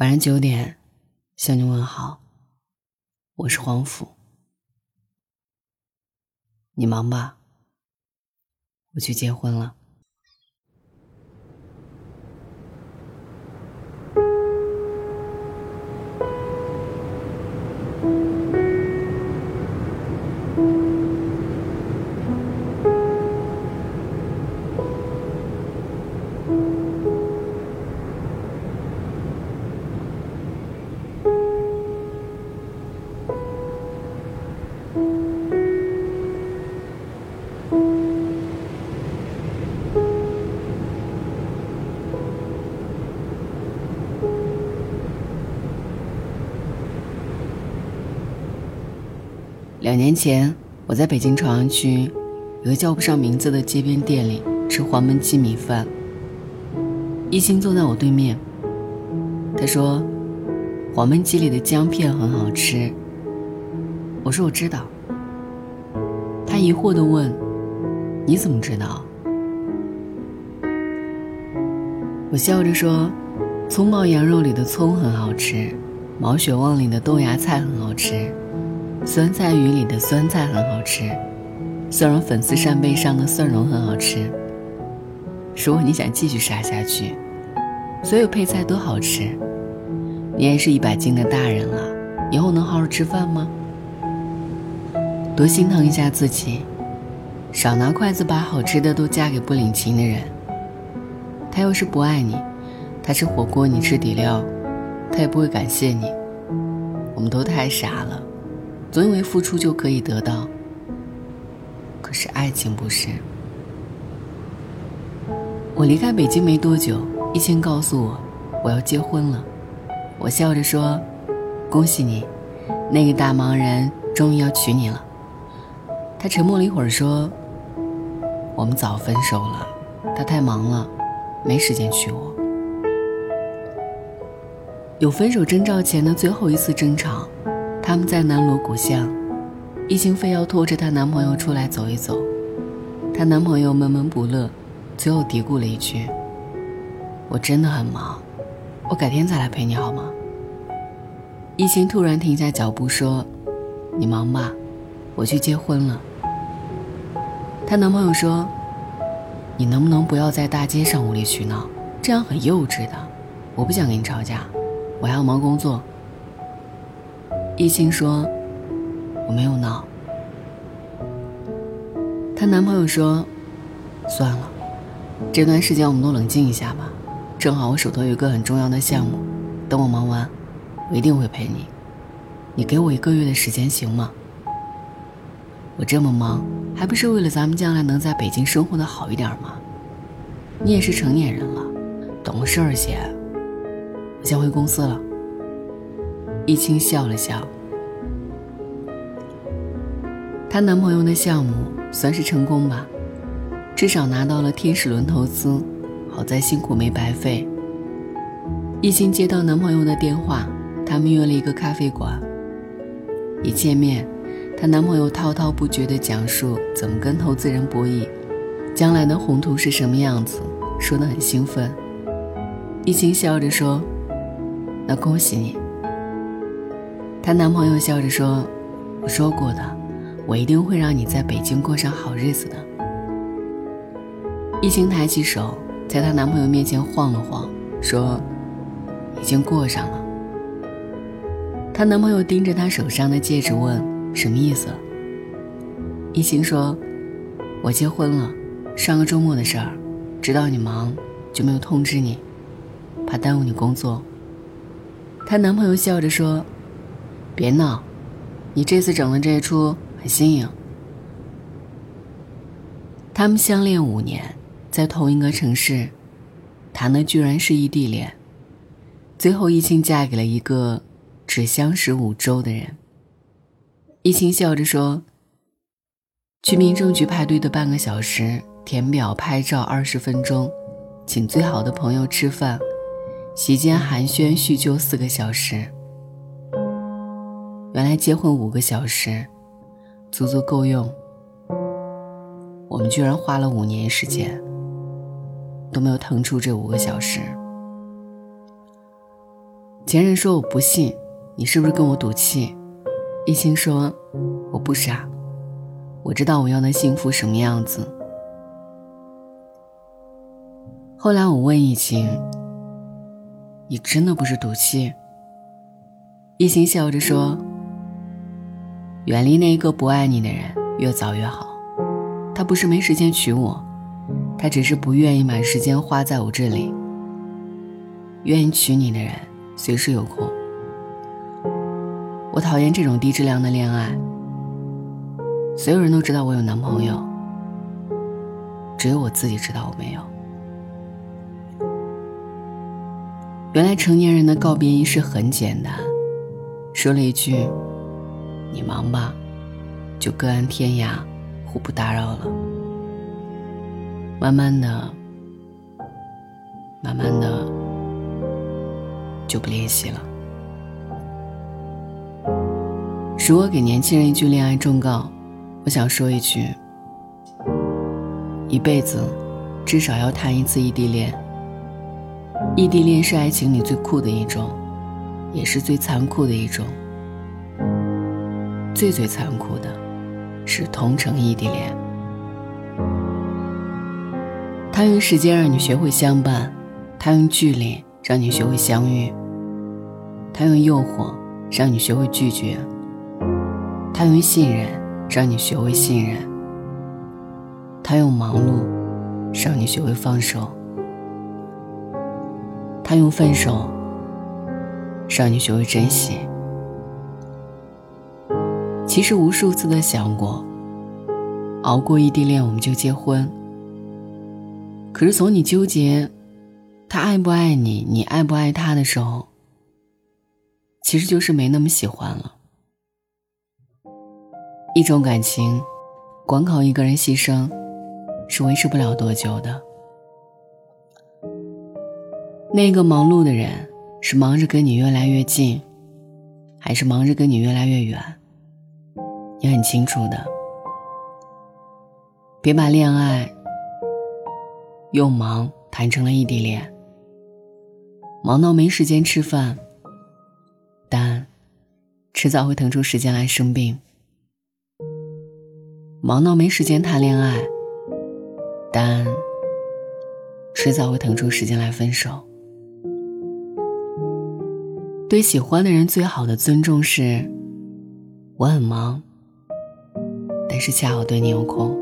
晚上九点，向你问好。我是黄甫，你忙吧，我去结婚了。两年前，我在北京朝阳区有个叫不上名字的街边店里吃黄焖鸡米饭。一心坐在我对面，他说：“黄焖鸡里的姜片很好吃。”我说：“我知道。”他疑惑地问：“你怎么知道？”我笑着说：“葱爆羊肉里的葱很好吃，毛血旺里的豆芽菜很好吃。”酸菜鱼里的酸菜很好吃，蒜蓉粉丝扇贝上的蒜蓉很好吃。如果你想继续杀下去，所有配菜都好吃，你也是一百斤的大人了，以后能好好吃饭吗？多心疼一下自己，少拿筷子把好吃的都夹给不领情的人。他要是不爱你，他吃火锅你吃底料，他也不会感谢你。我们都太傻了。总以为付出就可以得到，可是爱情不是。我离开北京没多久，一心告诉我我要结婚了，我笑着说：“恭喜你，那个大忙人终于要娶你了。”他沉默了一会儿说：“我们早分手了，他太忙了，没时间娶我。”有分手征兆前的最后一次争吵。他们在南锣鼓巷，一心非要拖着她男朋友出来走一走，她男朋友闷闷不乐，最后嘀咕了一句：“我真的很忙，我改天再来陪你好吗？”一心突然停下脚步说：“你忙吧，我去结婚了。”她男朋友说：“你能不能不要在大街上无理取闹，这样很幼稚的，我不想跟你吵架，我还要忙工作。”一心说：“我没有闹。”她男朋友说：“算了，这段时间我们都冷静一下吧。正好我手头有一个很重要的项目，等我忙完，我一定会陪你。你给我一个月的时间行吗？我这么忙，还不是为了咱们将来能在北京生活的好一点吗？你也是成年人了，懂事儿些。我先回公司了。”易清笑了笑，她男朋友的项目算是成功吧，至少拿到了天使轮投资，好在辛苦没白费。易清接到男朋友的电话，他们约了一个咖啡馆。一见面，她男朋友滔滔不绝地讲述怎么跟投资人博弈，将来的宏图是什么样子，说得很兴奋。易清笑着说：“那恭喜你。”她男朋友笑着说：“我说过的，我一定会让你在北京过上好日子的。”易清抬起手，在她男朋友面前晃了晃，说：“已经过上了。”她男朋友盯着她手上的戒指问：“什么意思？”易清说：“我结婚了，上个周末的事儿，知道你忙，就没有通知你，怕耽误你工作。”她男朋友笑着说。别闹，你这次整的这一出很新颖。他们相恋五年，在同一个城市，谈的居然是异地恋，最后一清嫁给了一个只相识五周的人。易清笑着说：“去民政局排队的半个小时，填表拍照二十分钟，请最好的朋友吃饭，席间寒暄叙旧四个小时。”原来结婚五个小时，足足够用。我们居然花了五年时间，都没有腾出这五个小时。前任说我不信，你是不是跟我赌气？一心说我不傻，我知道我要的幸福什么样子。后来我问易晴：“你真的不是赌气？”一心笑着说：“远离那一个不爱你的人，越早越好。他不是没时间娶我，他只是不愿意把时间花在我这里。愿意娶你的人，随时有空。我讨厌这种低质量的恋爱。所有人都知道我有男朋友，只有我自己知道我没有。原来成年人的告别仪式很简单。”说了一句：“你忙吧，就各安天涯，互不打扰了。”慢慢的，慢慢的，就不联系了。如果给年轻人一句恋爱忠告，我想说一句：一辈子至少要谈一次异地恋。异地恋是爱情里最酷的一种。也是最残酷的一种，最最残酷的，是同城异地恋。他用时间让你学会相伴，他用距离让你学会相遇，他用诱惑让你学会拒绝，他用信任让你学会信任，他用忙碌让你学会放手，他用分手。让你学会珍惜。其实无数次的想过，熬过异地恋我们就结婚。可是从你纠结他爱不爱你，你爱不爱他的时候，其实就是没那么喜欢了。一种感情，光靠一个人牺牲，是维持不了多久的。那个忙碌的人。是忙着跟你越来越近，还是忙着跟你越来越远？你很清楚的。别把恋爱又忙谈成了异地恋，忙到没时间吃饭，但迟早会腾出时间来生病；忙到没时间谈恋爱，但迟早会腾出时间来分手。对喜欢的人最好的尊重是，我很忙，但是恰好对你有空。